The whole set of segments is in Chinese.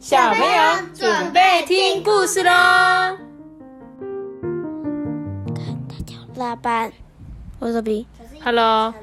小朋友准备听故事喽！老板，我是比。Hello，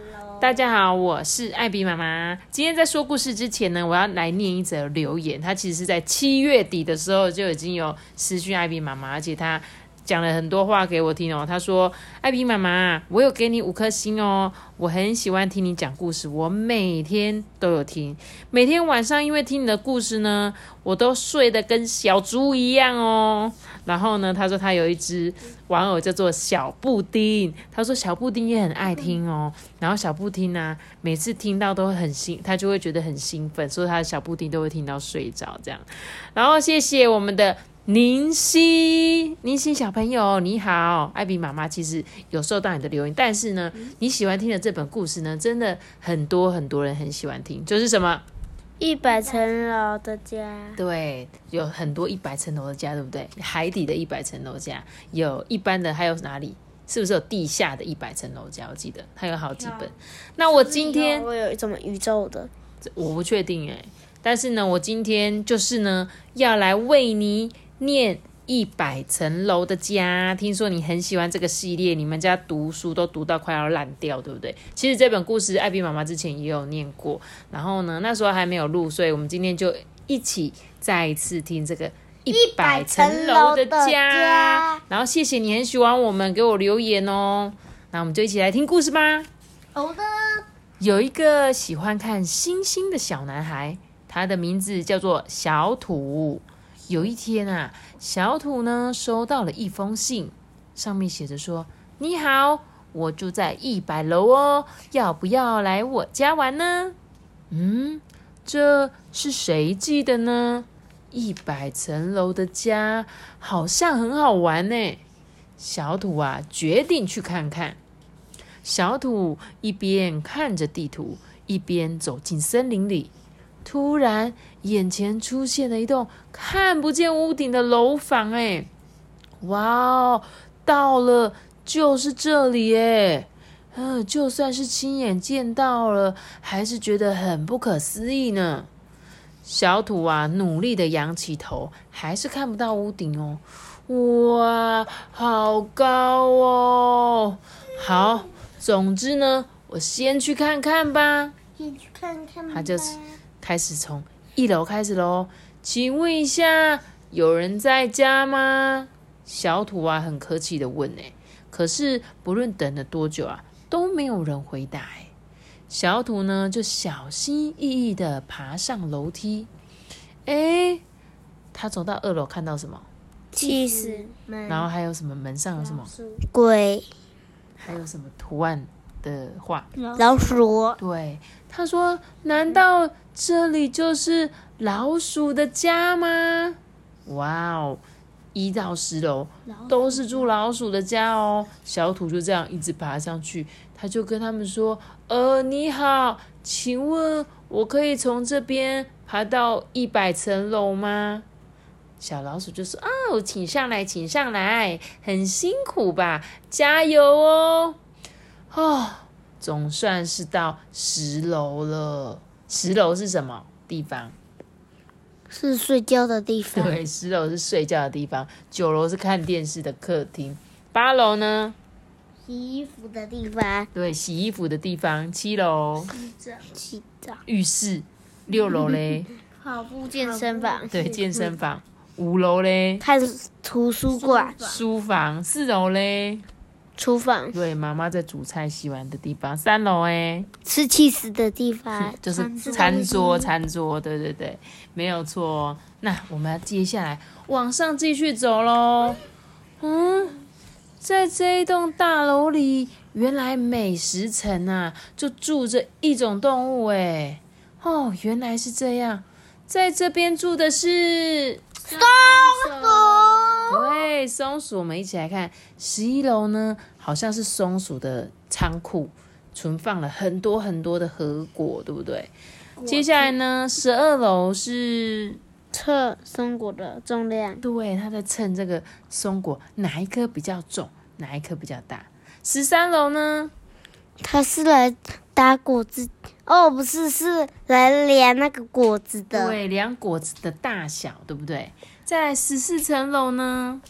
大家好，我是艾比妈妈。今天在说故事之前呢，我要来念一则留言。他其实是在七月底的时候就已经有私讯艾比妈妈，而且他讲了很多话给我听哦。他说：“艾比妈妈，我有给你五颗星哦，我很喜欢听你讲故事，我每天都有听。每天晚上因为听你的故事呢，我都睡得跟小猪一样哦。然后呢，他说他有一只玩偶叫做小布丁，他说小布丁也很爱听哦。然后小布丁呢、每次听到都会很兴，他就会觉得很兴奋，所以他的小布丁都会听到睡着这样。然后谢谢我们的宁熙，宁熙小朋友你好，艾比妈妈其实有收到你的留言，但是呢，你喜欢听的这本故事呢，真的很多很多人很喜欢听，就是什么？一百层楼的家，对，有很多一百层楼的家，对不对？海底的一百层楼家，有一般的，还有哪里？是不是有地下的一百层楼家？我记得它有好几本。那我今天我有一种宇宙的，我不确定哎，但是呢，我今天就是呢要来为你念一百层楼的家。听说你很喜欢这个系列，你们家读书都读到快要烂掉，对不对？其实这本故事艾比妈妈之前也有念过，然后呢那时候还没有录，所以我们今天就一起再一次听这个。一百层楼的家然后谢谢你很喜欢我们，给我留言哦。那我们就一起来听故事吧。好的，有一个喜欢看星星的小男孩，他的名字叫做小土。有一天啊，小土呢收到了一封信，上面写着说：“你好，我住在一百楼哦，要不要来我家玩呢？”嗯，这是谁寄的呢？一百层楼的家好像很好玩呢。小土啊，决定去看看。小土一边看着地图，一边走进森林里。突然，眼前出现了一栋看不见屋顶的楼房。哎，哇哦，到了，就是这里哎。嗯，就算是亲眼见到了，还是觉得很不可思议呢。小土啊，努力的仰起头，还是看不到屋顶哦。哇，好高哦！好，总之呢，我先去看看吧。先去看看吧。他就是开始从一楼开始喽。请问一下，有人在家吗？小土啊，很客气的问哎。可是不论等了多久啊，都没有人回答哎。小土呢，就小心翼翼的爬上楼梯。哎，他走到二楼，看到什么？气死门，然后还有什么？门上有什么？鬼还有什么图案的话？老鼠，对，他说：“难道这里就是老鼠的家吗？”哇哦，一到十楼都是住老鼠的家哦。小土就这样一直爬上去，他就跟他们说：“呃，你好，请问我可以从这边爬到一百层楼吗？”小老鼠就说：“哦，请上来，请上来，很辛苦吧？加油哦！”哦，总算是到十楼了。十楼是什么地方？是睡觉的地方。对，十楼是睡觉的地方，九楼是看电视的客厅，八楼呢？洗衣服的地方。对，洗衣服的地方。七楼洗澡。浴室，六楼嘞？跑步健身房。对，健身房。五楼嘞？看图书馆。书房。四楼嘞？厨房。对，妈妈在煮菜、洗碗的地方。三楼哎，吃气死的地方，就是餐桌，餐桌，对对对，没有错哦。那我们接下来往上继续走喽。嗯，在这一栋大楼里，原来美食城啊，就住着一种动物哎。哦，原来是这样，在这边住的是松鼠。对，松鼠，我们一起来看十一楼呢，好像是松鼠的仓库，存放了很多很多的核果，对不对？接下来呢，十二楼是测松果的重量，对，他在称这个松果哪一颗比较重，哪一颗比较大。十三楼呢，它是来打果子，哦，不是，是来量那个果子的。对，量果子的大小，对不对？再来十四层楼呢？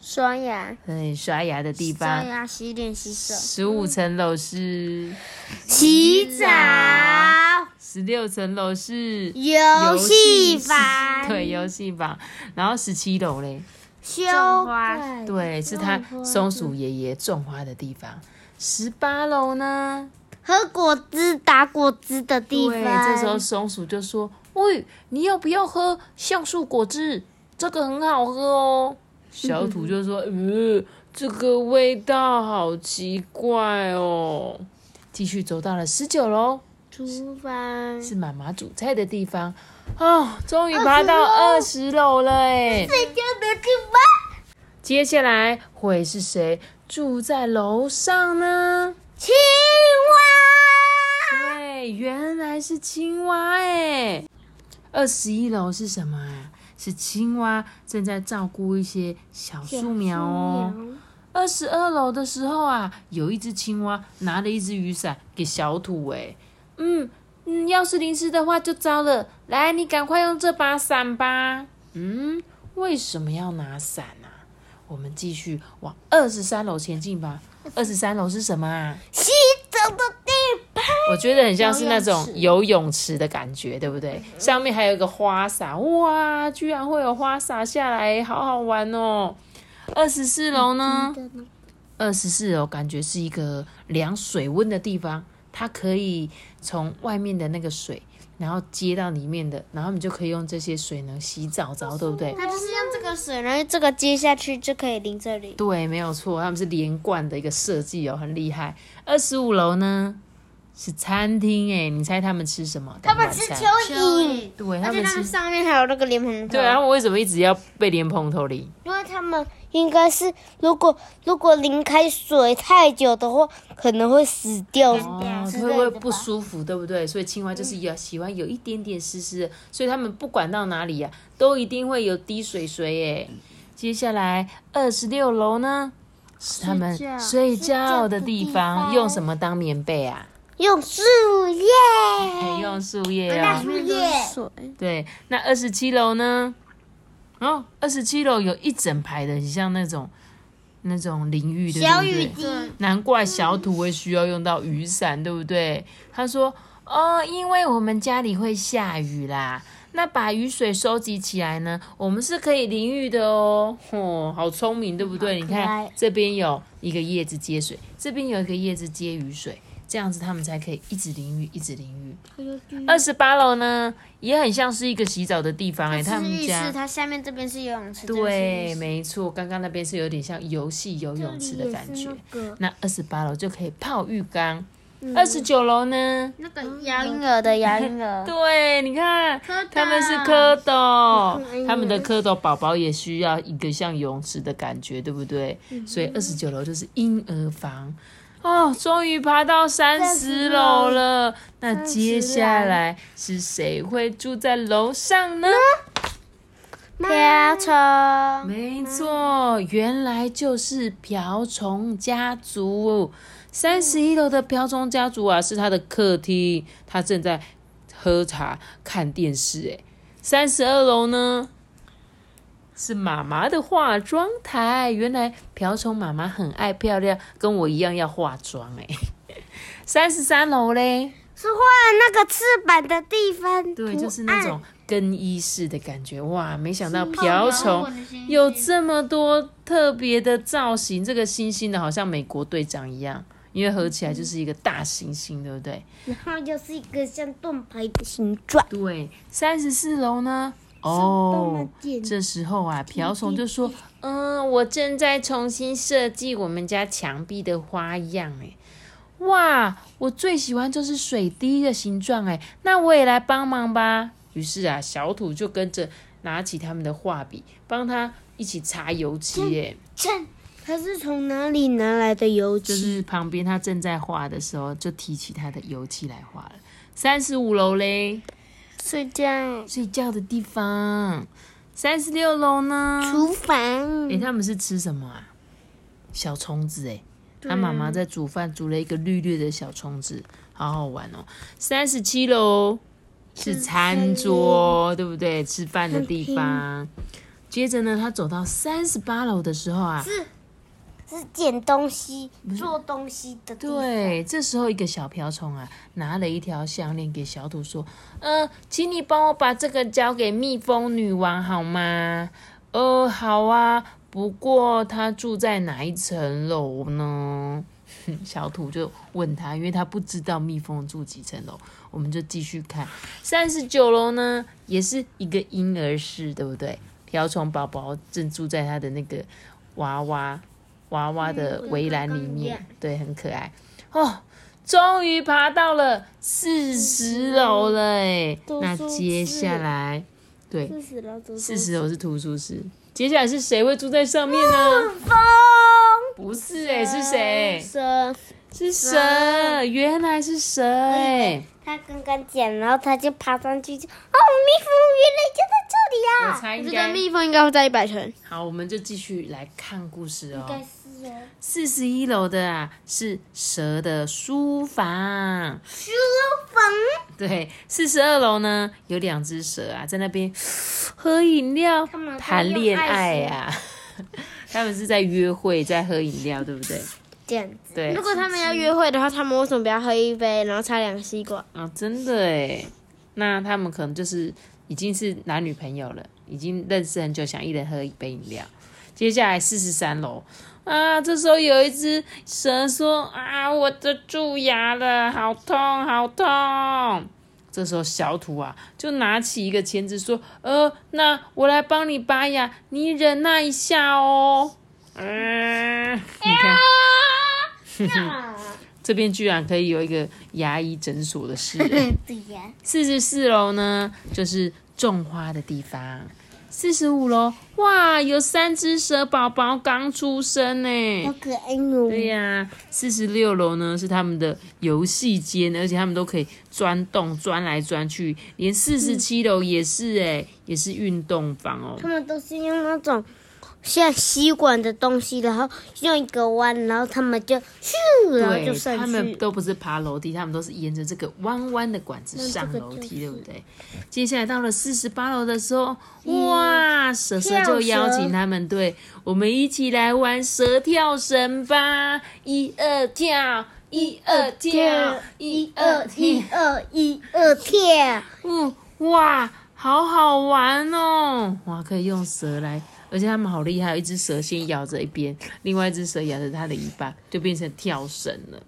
刷牙，对，刷牙的地方刷方。牙、洗脸、洗手、十五层楼是，洗澡、十六层楼是游戏房、对，游戏房。然后十七楼嘞，修花、对，是他松鼠爷爷种花的地方。十八楼呢？喝果汁、打果汁的地对，方。这时候松鼠就说：“喂，你要不要喝橡树果汁？这个很好喝哦。”小土就说：“呃，这个味道好奇怪哦。”继续走到了十九楼，厨房。是妈妈煮菜的地方。哦，终于爬到二十楼了哎！睡觉的地方。接下来会是谁住在楼上呢？青蛙。对，原来是青蛙哎。二十一楼是什么啊？是青蛙正在照顾一些小树苗哦。二十二楼的时候啊，有一只青蛙拿了一只雨伞给小土哎。嗯嗯，要是淋湿的话就糟了。来，你赶快用这把伞吧。嗯，为什么要拿伞啊？我们继续往二十三楼前进吧。二十三楼是什么啊？洗澡的地方。我觉得很像是那种游泳池的感觉，对不对？上面还有一个花洒，哇，居然会有花洒下来，好好玩哦！二十四楼呢？二十四楼感觉是一个量水温的地方，它可以从外面的那个水，然后接到里面的，然后你就可以用这些水呢洗澡澡，对不对？它就是用这个水，然后这个接下去就可以淋这里。对，没有错，他们是连贯的一个设计哦，很厉害。二十五楼呢是餐厅哎，你猜他们吃什么？他们吃蚯蚓，对，他而且们吃。他们上面还有那个莲蓬头。对啊，他们为什么一直要被莲蓬头淋？因为他们应该是，如果如果淋开水太久的话，可能会死掉哦，之会不会不。舒服，对不对？所以青蛙就是要喜欢有一点点湿湿的，所以他们不管到哪里呀、都一定会有滴水水耶。接下来二十六楼呢，是他们睡觉的地方，用什么当棉被啊？用树叶，可以用树叶哦。大树叶，对，那二十七楼呢？哦，二十七楼有一整排的，很像那种那种淋浴的，对不对？小雨滴，难怪小土会需要用到雨伞，对不对？他说：“哦，因为我们家里会下雨啦，那把雨水收集起来呢，我们是可以淋浴的哦。”哦，好聪明，对不对？你好可爱看这边有一个叶子接水，这边有一个叶子接雨水，这样子他们才可以一直淋浴，一直淋浴。二十八楼呢，也很像是一个洗澡的地方哎、他们家室，它下面这边是游泳池，对，没错，刚刚那边是有点像游戏游泳池的感觉。那二十八楼就可以泡浴缸，嗯二十九楼呢？那个那个摇婴儿的摇婴儿，对，你看他们是蝌蚪嗯，他们的蝌蚪宝宝也需要一个像游泳池的感觉，对不对？嗯所以二十九楼就是婴儿房。哦，终于爬到三十楼了。那接下来是谁会住在楼上呢？瓢虫，没错，原来就是瓢虫家族。三十一楼的瓢虫家族啊，是他的客厅，他正在喝茶看电视。哎，三十二楼呢是妈妈的化妆台。原来瓢虫妈妈很爱漂亮，跟我一样要化妆。哎，三十三楼嘞，是画那个翅膀的地方，对，就是那案种更衣室的感觉。哇，没想到瓢虫。有这么多特别的造型，这个星星的好像美国队长一样，因为合起来就是一个大星星，对不对？然后又是一个像盾牌的形状。对，三十四楼呢？哦，这这时候啊，瓢虫就说：“嗯，我正在重新设计我们家墙壁的花样，哎，哇，我最喜欢就是水滴的形状，哎，那我也来帮忙吧。”于是啊，小土就跟着拿起他们的画笔，帮他一起擦油漆，哎。看，它是从哪里拿来的油漆？就是旁边他正在画的时候，就提起他的油漆来画了。三十五楼嘞，睡觉、睡觉的地方。三十六楼呢？厨房诶，。他们是吃什么啊？小虫子诶，他妈妈在煮饭，煮了一个绿绿的小虫子，好好玩哦。三十七楼是餐桌，对不对？吃饭的地方。接着呢，他走到三十八楼的时候啊，是是捡东西、做东西的。对，这时候一个小瓢虫啊，拿了一条项链给小土说：“呃，请你帮我把这个交给蜜蜂女王好吗？”“呃，好啊，不过她住在哪一层楼呢？” 小土就问他，因为他不知道蜜蜂住几层楼。我们就继续看三十九楼呢，也是一个婴儿室，对不对？瓢虫宝宝正住在他的那个娃娃娃娃的围栏里面，对，很可爱哦。终于爬到了四十楼了，哎，那接下来，对，四十楼，四十楼是图书室，接下来是谁会住在上面呢？风不是，哎，是谁？蛇，是蛇，原来是蛇，哎，他刚刚捡，然后他就爬上去，就哦，蜜蜂原来就在这里我啊！这个猜应该。蜜蜂应该会在一百层。好，我们就继续来看故事哦。应该是哦，四十一楼的啊是蛇的书房，书房？对，四十二楼呢有两只蛇啊在那边喝饮料他们在谈恋爱用啊，他们是在约会，在喝饮料，对不对？这样子，对如，果他们要约会的话，他们为什么不要喝一杯，然后插两个吸管？啊，真的哎，那他们可能就是已经是男女朋友了，已经认识很久，想一人喝一杯饮料。接下来四十三楼啊，这时候有一只蛇说啊，我的蛀牙了，好痛好痛。这时候小土啊就拿起一个钳子说，呃，那我来帮你拔牙，你忍耐一下哦。嗯，你看。这边居然可以有一个牙医诊所的事。对呀，四十四楼呢，就是种花的地方。四十五楼，哇，有三只蛇宝宝刚出生呢。好可爱哦。对呀、四十六楼呢是他们的游戏间，而且他们都可以钻洞钻来钻去，连四十七楼也是哎、也是运动房哦。他们都是用那种像吸管的东西，然后用一个弯，然后他们就咻，然后就对，上他们。都不是爬楼梯，他们都是沿着这个弯弯的管子上楼梯，对不对？接下来到了四十八楼的时候，哇，蛇蛇就邀请他们，对我们一起来玩蛇跳绳吧！一二跳，一二跳，一二跳一，二一二跳，嗯，哇，好好玩哦！哇，可以用蛇来，而且他们好厉害，一只蛇先咬着一边，另外一只蛇咬着它的尾巴，就变成跳绳了。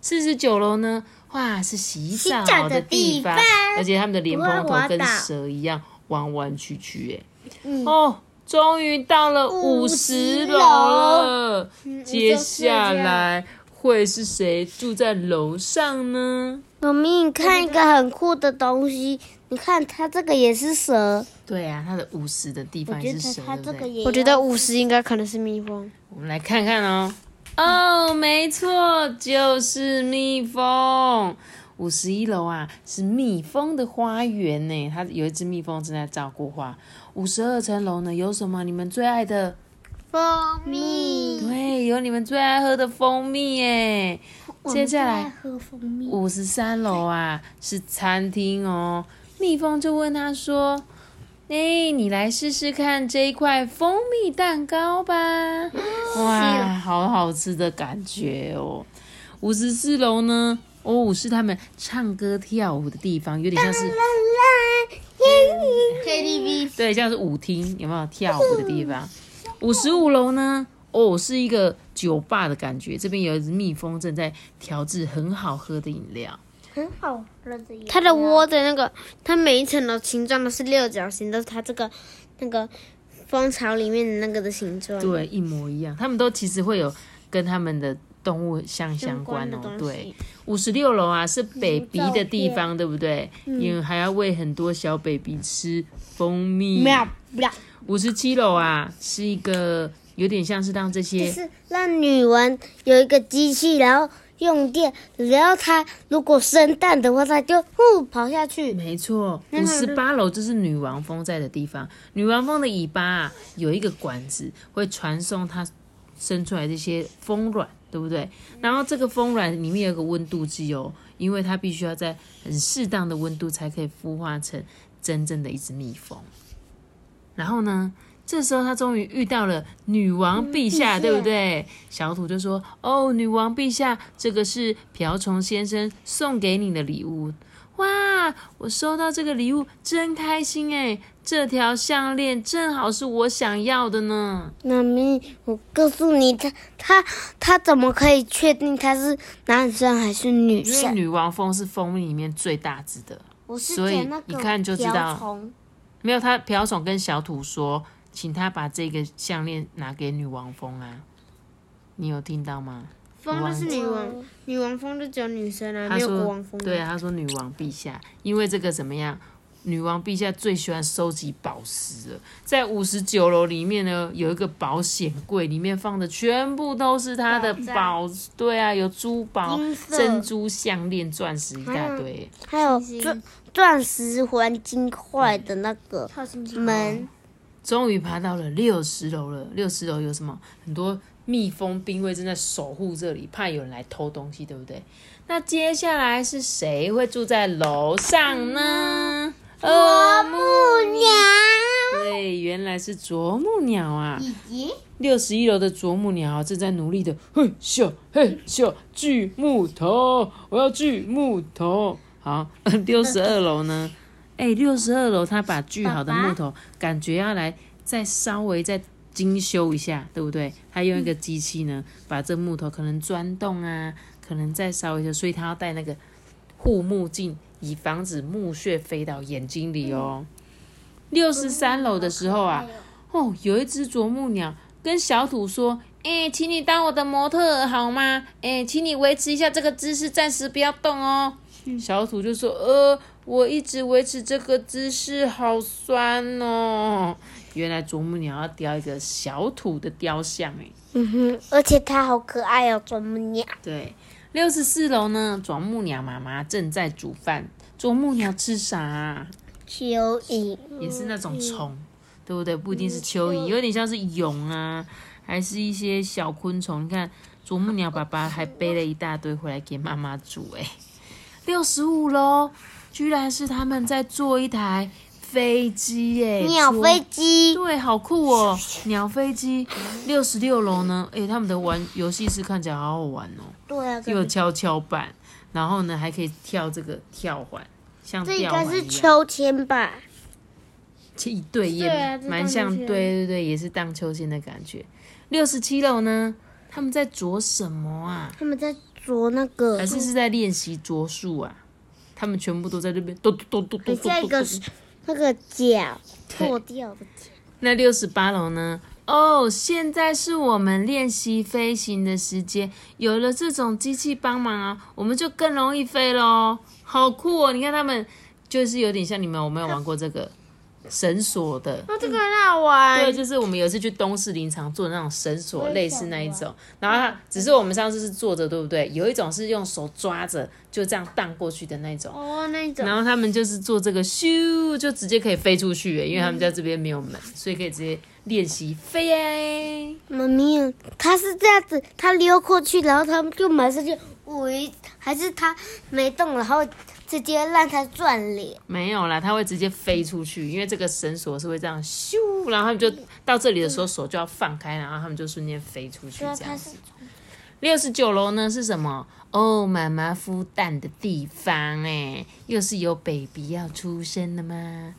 四十九楼呢，哇，是洗澡澡的的地方地方，而且他们的莲蓬头跟蛇一样弯弯曲曲，哎、嗯。哦，终于到了五十楼了，接下来会是谁住在楼上呢？妈咪，你看一个很酷的东西，你看它这个也是蛇，对啊，它的五十的地方也是蛇，它对不对？这个也，我觉得五十应该可能是蜜蜂。我们来看看哦。哦，没错，就是蜜蜂。五十一楼啊，是蜜蜂的花园呢。它有一只蜜蜂正在照顾花。五十二层楼呢，有什么？你们最爱的？蜂蜜。对，有你们最爱喝的蜂蜜耶。接下来喝蜂蜜，五十三楼啊，是餐厅哦。蜜蜂就问他说：“哎，你来试试看这一块蜂蜜蛋糕吧。”哇，好好吃的感觉哦。五十四楼呢，哦，是他们唱歌跳舞的地方，有点像是 KTV 对，像是舞厅，有没有跳舞的地方？五十五楼呢？哦，是一个酒吧的感觉。这边有一只蜜蜂正在调制很好喝的饮料。很好喝的饮料。它的窝的那个，它每一层的形状都是六角形，都是它这个那个蜂巢里面的那个的形状。对，一模一样。他们都其实会有跟他们的动物相相相关哦。对，五十六楼啊是 baby 的地方，对不对？因为还要喂很多小 baby 吃蜂蜜。喵喵，五十七楼啊是一个有点像是让这就些是让女王有一个机器，然后用电，然后它如果生蛋的话，它就呼跑下去。没错，五十八楼就是女王蜂在的地方。女王蜂的尾巴啊，有一个管子会传送它生出来这些蜂卵，对不对？然后这个蜂卵里面有一个温度计哦，因为它必须要在很适当的温度才可以孵化成真正的一只蜜蜂。然后呢，这时候他终于遇到了女王陛下，对不对？小土就说：“哦，女王陛下，这个是瓢虫先生送给你的礼物。哇，我收到这个礼物真开心哎！这条项链正好是我想要的呢。妈咪，我告诉你，他他他怎么可以确定他是男生还是女因为生？女王蜂是蜂蜜里面最大只的，我是所以一看就知道没有他瓢虫跟小土说，请他把这个项链拿给女王蜂啊。你有听到吗？蜂就是女王，女王蜂就只有女生啊，没有他说国王蜂。对啊，他说女王陛下，因为这个怎么样？女王陛下最喜欢收集宝石了，在五十九楼里面呢，有一个保险柜，里面放的全部都是她的宝对啊，有珠宝、珍珠项链、钻石一大堆。还有钻石黄金块的那个门，终于爬到了六十楼了。六十楼有什么？很多蜜蜂兵卫正在守护这里，怕有人来偷东西，对不对？那接下来是谁会住在楼上呢？啄木鸟。对，原来是啄木鸟啊！六十一楼的啄木鸟正在努力的，嘿咻嘿咻锯木头，我要锯木头。好，六十二楼呢？哎，六十二楼他把锯好的木头，感觉要来再稍微再精修一下，对不对？他用一个机器呢，把这木头可能钻洞啊，可能再稍微的，所以他要戴那个护目镜，以防止木屑飞到眼睛里哦。六十三楼的时候啊，哦，有一只啄木鸟跟小土说：“哎、请你当我的模特好吗？哎、请你维持一下这个姿势，暂时不要动哦。”小土就说：“呃，我一直维持这个姿势，好酸哦。”原来啄木鸟要雕一个小土的雕像，哎，嗯哼，而且它好可爱哦，啄木鸟。对。六十四楼呢，啄木鸟妈妈正在煮饭。啄木鸟吃啥啊、蚯蚓，也是那种虫，对不对？不一定是蚯蚓，有点像是蛹啊，还是一些小昆虫。你看，啄木鸟爸爸还背了一大堆回来给妈妈煮。哎，六十五楼居然是他们在做一台飞机耶，鸟飞机，对，好酷哦！鸟飞机。六十六楼呢？哎，他们的玩游戏室看起来好好玩哦，对啊，又有跷跷板，然后呢还可以跳这个跳环，像这应该是。秋千吧？一对也蛮像，对对对，也是荡秋千的感觉。六十七楼呢，他们在啄什么啊？他们在啄那个还，是是在练习啄树啊？他们全部都在这边，咚咚咚咚咚很像一个。那个脚破掉的。那六十八楼呢？哦，现在是我们练习飞行的时间，有了这种机器帮忙啊，我们就更容易飞喽，好酷哦！你看他们就是有点像你们，我没有玩过这个绳索的？哦，这个很好玩。对，就是我们有一次去东市林场做那种绳索，类似那一种。然后它只是我们上次是坐着，对不对？有一种是用手抓着，就这样荡过去的那种。哦，那一种。然后他们就是做这个咻，就直接可以飞出去，因为他们家这边没有门，所以可以直接练习飞耶。妈咪，他是这样子，他溜过去，然后他们就马上就喂，还是他没动，然后直接让它转脸。没有啦，它会直接飞出去，因为这个绳索是会这样咻，然后他们就到这里的时候手就要放开，然后他们就瞬间飞出去这样子。六十九楼呢是什么？哦，妈妈孵蛋的地方哎，又是有 baby 要出生了吗？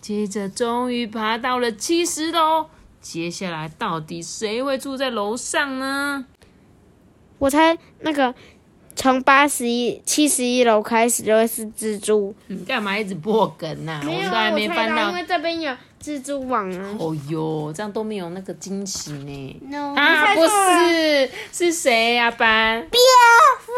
接着终于爬到了七十楼，接下来到底谁会住在楼上呢？我猜那个从八十一、七十一楼开始就会是蜘蛛。你干嘛一直破梗呐、我没有啊，们都还没翻到因。为这边有蜘蛛网啊。哦哟，这样都没有那个惊喜呢。no 啊，不是，是谁呀、班？蝙蝠。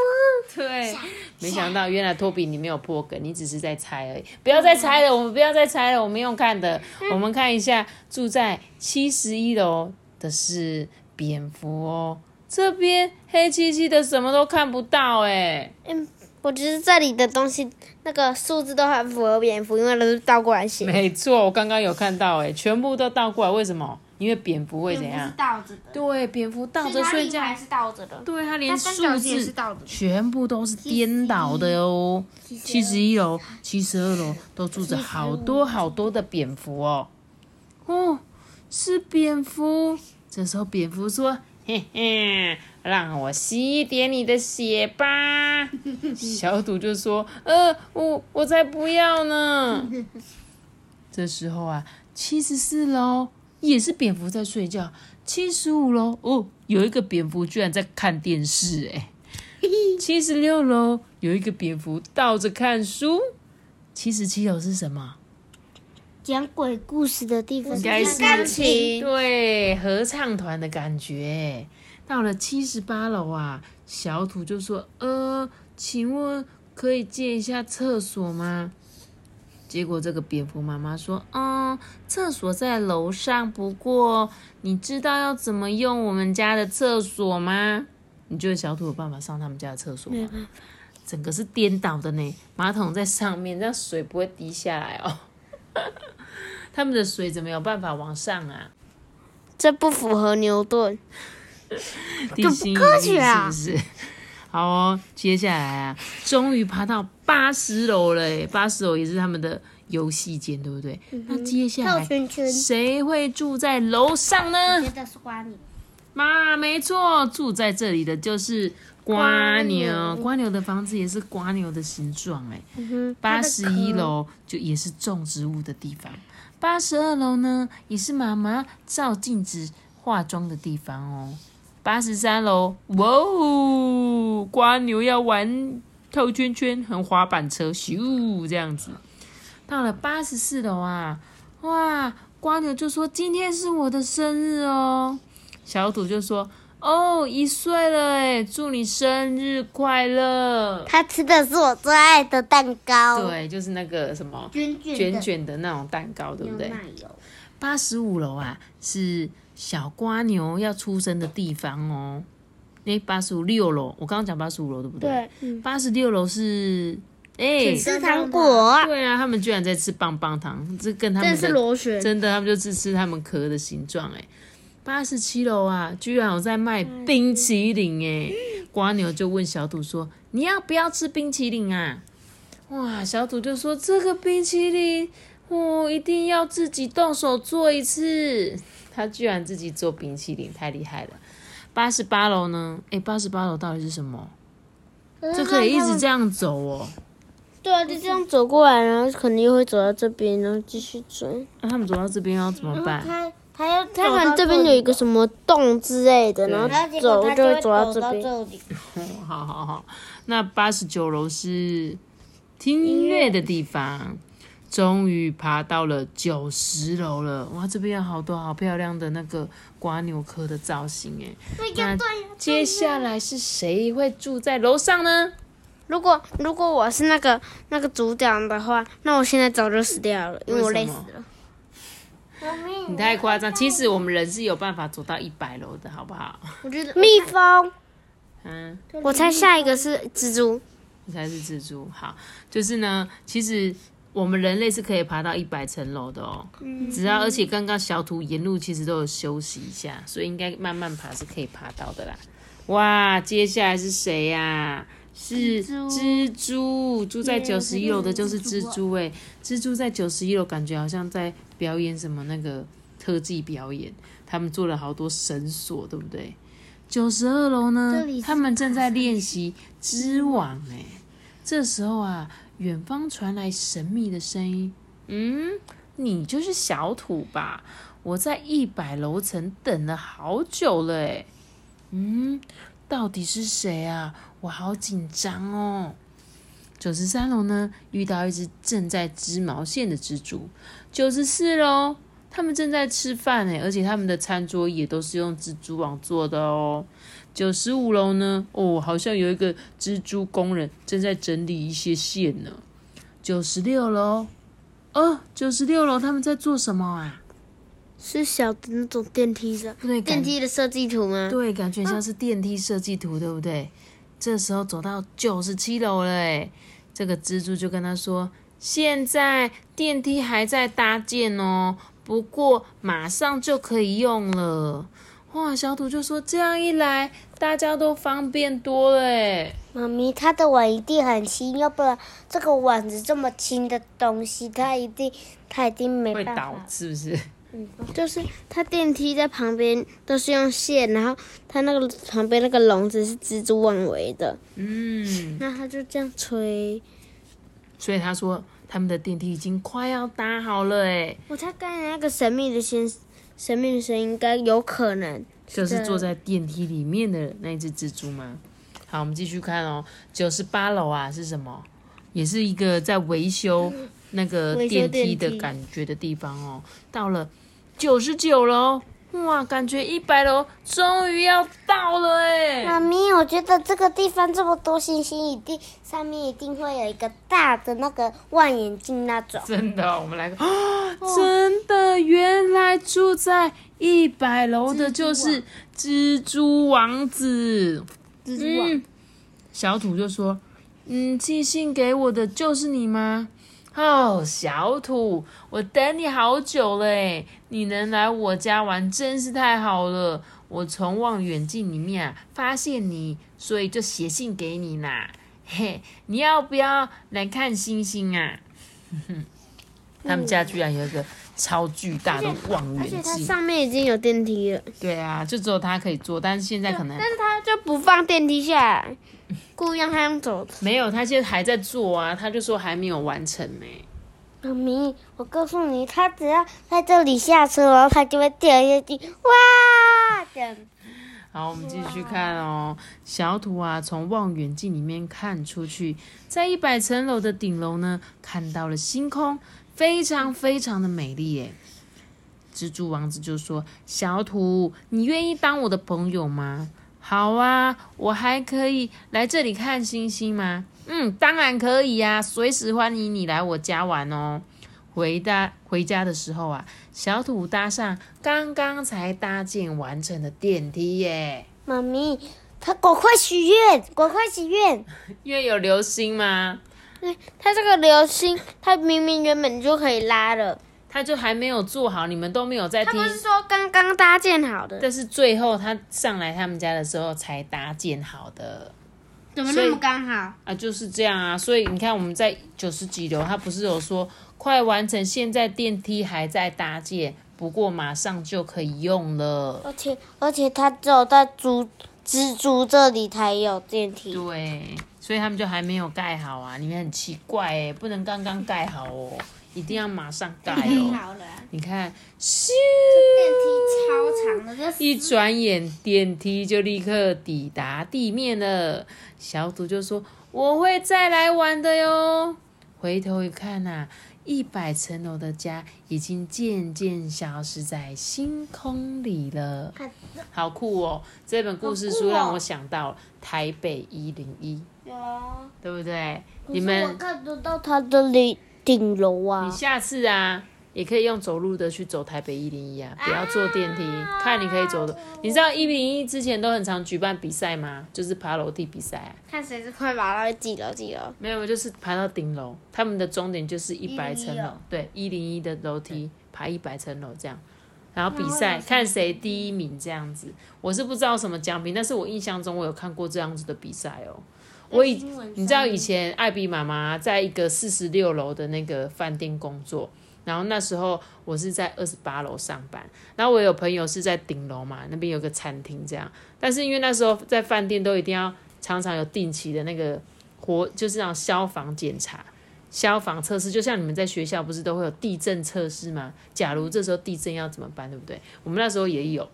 对，没想到原来托比你没有破梗，你只是在猜而已。不要再猜了，我们不要再猜了，我们用看的。我们看一下，住在七十一楼的是蝙蝠哦。这边黑漆漆的，什么都看不到哎。嗯，我觉得这里的东西那个数字都很符合蝙蝠，因为都是倒过来写。没错，我刚刚有看到哎，全部都倒过来，为什么？因为蝙蝠会怎样？倒着的，对，蝙蝠倒着睡觉还，是倒着的，对，它连数形也是字倒着的。全部都是颠倒的哦。七十一楼、七十二楼都住着好多好多的蝙蝠哦。哦，是蝙蝠。这时候蝙蝠说：“嘿嘿，让我吸一点你的血吧。”小赌就说：“呃，我我才不要呢。”这时候啊，七十四楼也是蝙蝠在睡觉。七十五楼哦，有一个蝙蝠居然在看电视哎。七十六楼有一个蝙蝠倒着看书。七十七楼是什么？讲鬼故事的地方应该是钢琴对合唱团的感觉。到了七十八楼啊，小土就说：“呃，请问可以借一下厕所吗？”结果这个蝙蝠妈妈说：“嗯，厕所在楼上，不过你知道要怎么用我们家的厕所吗？你觉得小土有办法上他们家的厕所吗？整个是颠倒的呢，马桶在上面，这样水不会滴下来哦。他们的水怎么有办法往上啊？这不符合牛顿。地心引科力学啊是不是？好哦，接下来啊，终于爬到八十楼了耶，八十楼也是他们的游戏间，对不对？那接下绕来谁会住在楼上呢？觉得是瓜你。妈，没错，住在这里的就是瓜牛。瓜牛的房子也是瓜牛的形状，哎，八十一楼就也是种植物的地方，八十二楼呢也是妈妈照镜子化妆的地方哦。八十三楼，哇哦，瓜牛要玩套圈圈和滑板车，咻这样子。到了八十四楼啊，哇，瓜牛就说今天是我的生日哦。小土就说：“哦，一岁了哎，祝你生日快乐。他吃的是我最爱的蛋”糕，对，就是那个什么卷卷卷的卷的那种蛋糕，对不对？八十五楼啊，是小瓜牛要出生的地方哦。那，八十五六楼，我刚刚讲八十五楼对不对？对，八十六楼是哎，吃糖果，对啊，他们居然在吃棒棒糖，这跟他这是们的螺旋，真的，他们就是吃他们壳的形状哎。八十七楼啊，居然有在卖冰淇淋哎！瓜牛就问小土说：“你要不要吃冰淇淋啊？”哇，小土就说：“这个冰淇淋，我一定要自己动手做一次。”他居然自己做冰淇淋，太厉害了。八十八楼呢？哎，八十八楼到底是什么？这可以一直这样走哦。对啊，就这样走过来，然后可能又会走到这边，然后继续追。那、他们走到这边要怎么办？他他要他可能这边有一个什么洞之类的，然后走就会走到走到这边。好好好，那八十九楼是听音乐的地方，终于爬到了九十楼了。哇，这边有好多好漂亮的那个瓜牛科的造型哎。那接下来是谁会住在楼上呢？如果如果我是那个那个组长的话，那我现在早就死掉了，因为我累死了。你太夸张，其实我们人是有办法走到一百楼的，好不好？我觉得蜜蜂，嗯，我猜下一个是蜘蛛。你猜是蜘蛛。好，就是呢，其实我们人类是可以爬到一百层楼的哦。只要而且刚刚小土沿路其实都有休息一下，所以应该慢慢爬是可以爬到的啦。哇，接下来是谁呀、是蜘蛛，住在九十一楼的就是蜘蛛哎、蜘蛛在九十一楼，感觉好像在表演什么那个特技表演，他们做了好多绳索，对不对？九十二楼呢他们正在练习织网哎、这时候啊，远方传来神秘的声音：“嗯，你就是小土吧？我在一百楼层等了好久了哎。嗯，到底是谁啊？我好紧张哦。”九十三楼呢，遇到一只正在织毛线的蜘蛛。九十四楼，他们正在吃饭哎，而且他们的餐桌也都是用蜘蛛网做的哦。九十五楼呢，哦，好像有一个蜘蛛工人正在整理一些线呢。九十六楼，哦，九十六楼他们在做什么啊？是小的那种电梯的对，电梯的设计图吗？对，感觉像是电梯设计图，对不对？这时候走到九十七楼了，哎，这个蜘蛛就跟他说：“现在电梯还在搭建哦，不过马上就可以用了。哇，小土就说这样一来，大家都方便多了哎。妈咪，它的碗一定很轻，要不然这个碗子这么轻的东西，它一定它一定没会倒办法。是不是？就是它电梯在旁边都是用线，然后它那个旁边那个笼子是蜘蛛网围的，嗯，那它就这样吹。所以他说他们的电梯已经快要搭好了哎，我猜刚才那个神秘的先神秘的声音，应该有可能就是坐在电梯里面的那只蜘蛛吗？好，我们继续看哦，九十八楼啊是什么？也是一个在维修那个电梯的感觉的地方哦。到了九十九楼，哇，感觉一百楼终于要到了哎！妈咪，我觉得这个地方这么多星星，一定上面一定会有一个大的那个望远镜那种。真的，我们来个啊，真的，原来住在一百楼的就是蜘蛛王子。蜘蛛王嗯，小土就说：“嗯，寄信给我的就是你吗？”哦，小土，我等你好久了诶，你能来我家玩真是太好了。我从望远镜里面发现你，所以就写信给你啦。嘿，你要不要来看星星啊？哼 哼他们家居然有一个超巨大的望而且它远镜，上面已经有电梯了，对啊，就只有他可以坐，但是现在可能但是他就不放电梯下来，故意让他用走的。没有，他现在还在做啊，他就说还没有完成呢、妈咪，我告诉你，他只要在这里下车，然后他就会掉下去，哇！这样好，我们继续看哦。小土啊，从望远镜里面看出去，在一百层楼的顶楼呢，看到了星空，非常非常的美丽耶。蜘蛛王子就说：“小土，你愿意当我的朋友吗？”“好啊，我还可以来这里看星星吗？”“嗯，当然可以呀、随时欢迎你来我家玩哦。”回家回家的时候啊，小土搭上刚刚才搭建完成的电梯耶。妈咪，他赶快许愿，赶快许愿。因为有流星吗？它这个流星，它明明原本就可以拉了，他就还没有做好，你们都没有在听它不。是说刚刚搭建好的，但是最后他上来他们家的时候才搭建好的怎么那么刚好？啊，就是这样啊。所以你看我们在九十几楼，他不是有说快完成，现在电梯还在搭建，不过马上就可以用了。而且而且它只有在猪蜘蛛这里才有电梯。对，所以他们就还没有盖好啊。你们很奇怪哎，不能刚刚盖好哦，一定要马上盖哦。好了，你看，咻！电梯超长的，这一转眼，电梯就立刻抵达地面了。小土就说：“我会再来玩的哟。”回头一看呐、一百层楼的家已经渐渐消失在星空里了，好酷哦！这本故事书让我想到台北一零一，有啊，对不对？你们，看得到它的顶顶楼啊你。下次啊，也可以用走路的去走台北一零一啊，不要坐电梯，看你可以走的。你知道一零一之前都很常举办比赛吗？就是爬楼梯比赛啊。看谁是快爬到几楼几楼。没有，就是爬到顶楼，他们的终点就是一百层楼101哦，对，一零一的楼梯爬一百层楼这样，然后比赛看谁第一名这样子。我是不知道什么奖品，但是我印象中我有看过这样子的比赛哦。我以你知道以前艾比妈妈在一个四十六楼的那个饭店工作，然后那时候我是在二十八楼上班，然后我有朋友是在顶楼嘛，那边有个餐厅这样，但是因为那时候在饭店都一定要常常有定期的那个活，就是那种消防检查。消防测试，就像你们在学校不是都会有地震测试吗？假如这时候地震要怎么办，对不对？我们那时候也有。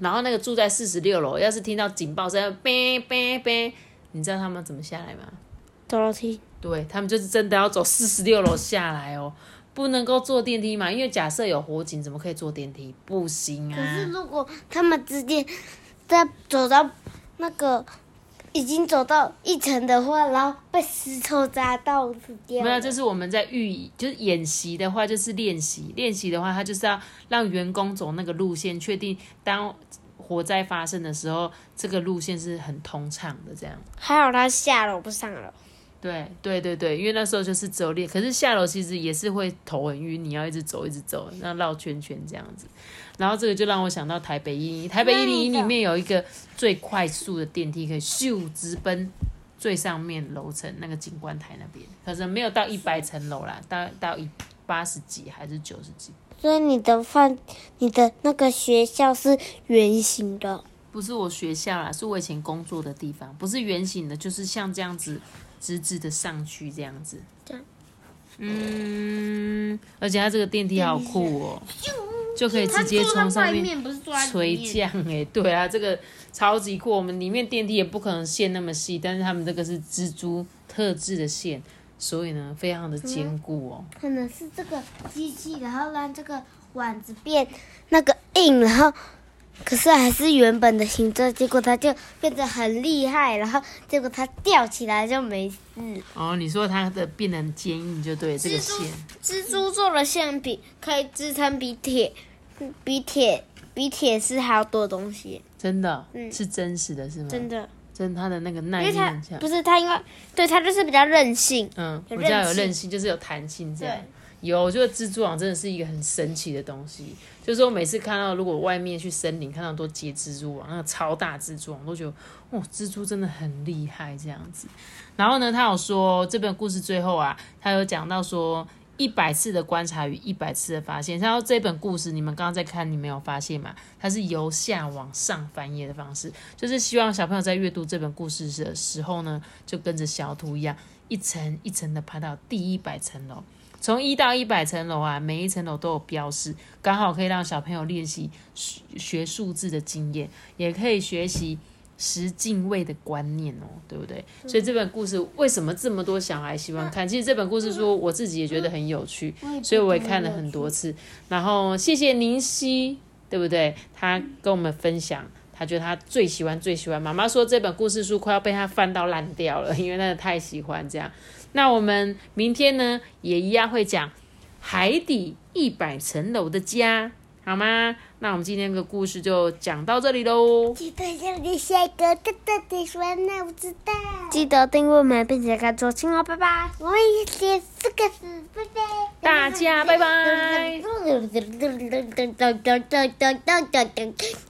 然后那个住在四十六楼，要是听到警报声，哔哔哔，你知道他们怎么下来吗？走楼梯，对他们就是真的要走四十六楼下来哦，不能够坐电梯嘛，因为假设有火警，怎么可以坐电梯？不行啊可是啊！如果他们直接在走到那个已经走到一层的话，然后被石头砸到死掉。没有，这是我们在预，就是演习的话就是练习，练习的话，他就是要让员工走那个路线，确定当火灾发生的时候，这个路线是很通畅的，这样。还好他下楼不上楼。对对对对，因为那时候就是只有练，可是下楼其实也是会头很晕，你要一直走一直走，那绕圈圈这样子。然后这个就让我想到台北一零一，台北一零一里面有一个最快速的电梯，可以咻直奔最上面楼层那个景观台那边，可是没有到一百层楼啦，到到一八十几还是九十几。所以你的饭，你的那个学校是圆形的，不是我学校啦，是我以前工作的地方，不是圆形的，就是像这样子直直的上去这样子。这样。嗯，而且它这个电梯好酷哦，就可以直接从上面不是垂降哎、对啊，这个超级酷。我们里面电梯也不可能线那么细，但是他们这个是蜘蛛特制的线，所以呢非常的坚固哦。可能是这个机器，然后让这个碗子变那个硬，然后可是还是原本的形状，结果它就变得很厉害，然后结果它吊起来就没事。哦，你说它的变得很坚硬就对，这个线蜘蛛做的线比可以支撑比铁，比铁比铁丝还要多东西，真的、嗯是真实的，是吗？真的。真他的那个耐力很强不。是他，因为对他就是比较任性。嗯，比较有韧性，就是有弹性这样。有，我觉得蜘蛛网真的是一个很神奇的东西。就是我每次看到，如果外面去森林看到很多结蜘蛛网，那个超大蜘蛛网，我都觉得，哇，蜘蛛真的很厉害这样子。然后呢，他有说这本故事最后啊，他有讲到说一百次的观察与一百次的发现。然后这本故事你们刚刚在看，你没有发现吗？它是由下往上翻页的方式，就是希望小朋友在阅读这本故事的时候呢，就跟着小图一样，一层一层的爬到第一百层楼。从一到一百层楼啊，每一层楼都有标示，刚好可以让小朋友练习学学数字的经验，也可以学习十进位的观念哦，对不对？所以这本故事为什么这么多小孩喜欢看？其实这本故事书我自己也觉得很有趣，所以我也看了很多次。然后谢谢宁熙，对不对？他跟我们分享。他觉得他最喜欢最喜欢，妈妈说这本故事书快要被他翻到烂掉了，因为真的太喜欢这样。那我们明天呢，也一样会讲海底一百层楼的家，好吗？那我们今天的故事就讲到这里喽。记得要留下一个大大的说，那我知道。记得订阅我们，并且关注青哦，拜拜。我们一起四个字，拜拜。大家。拜拜。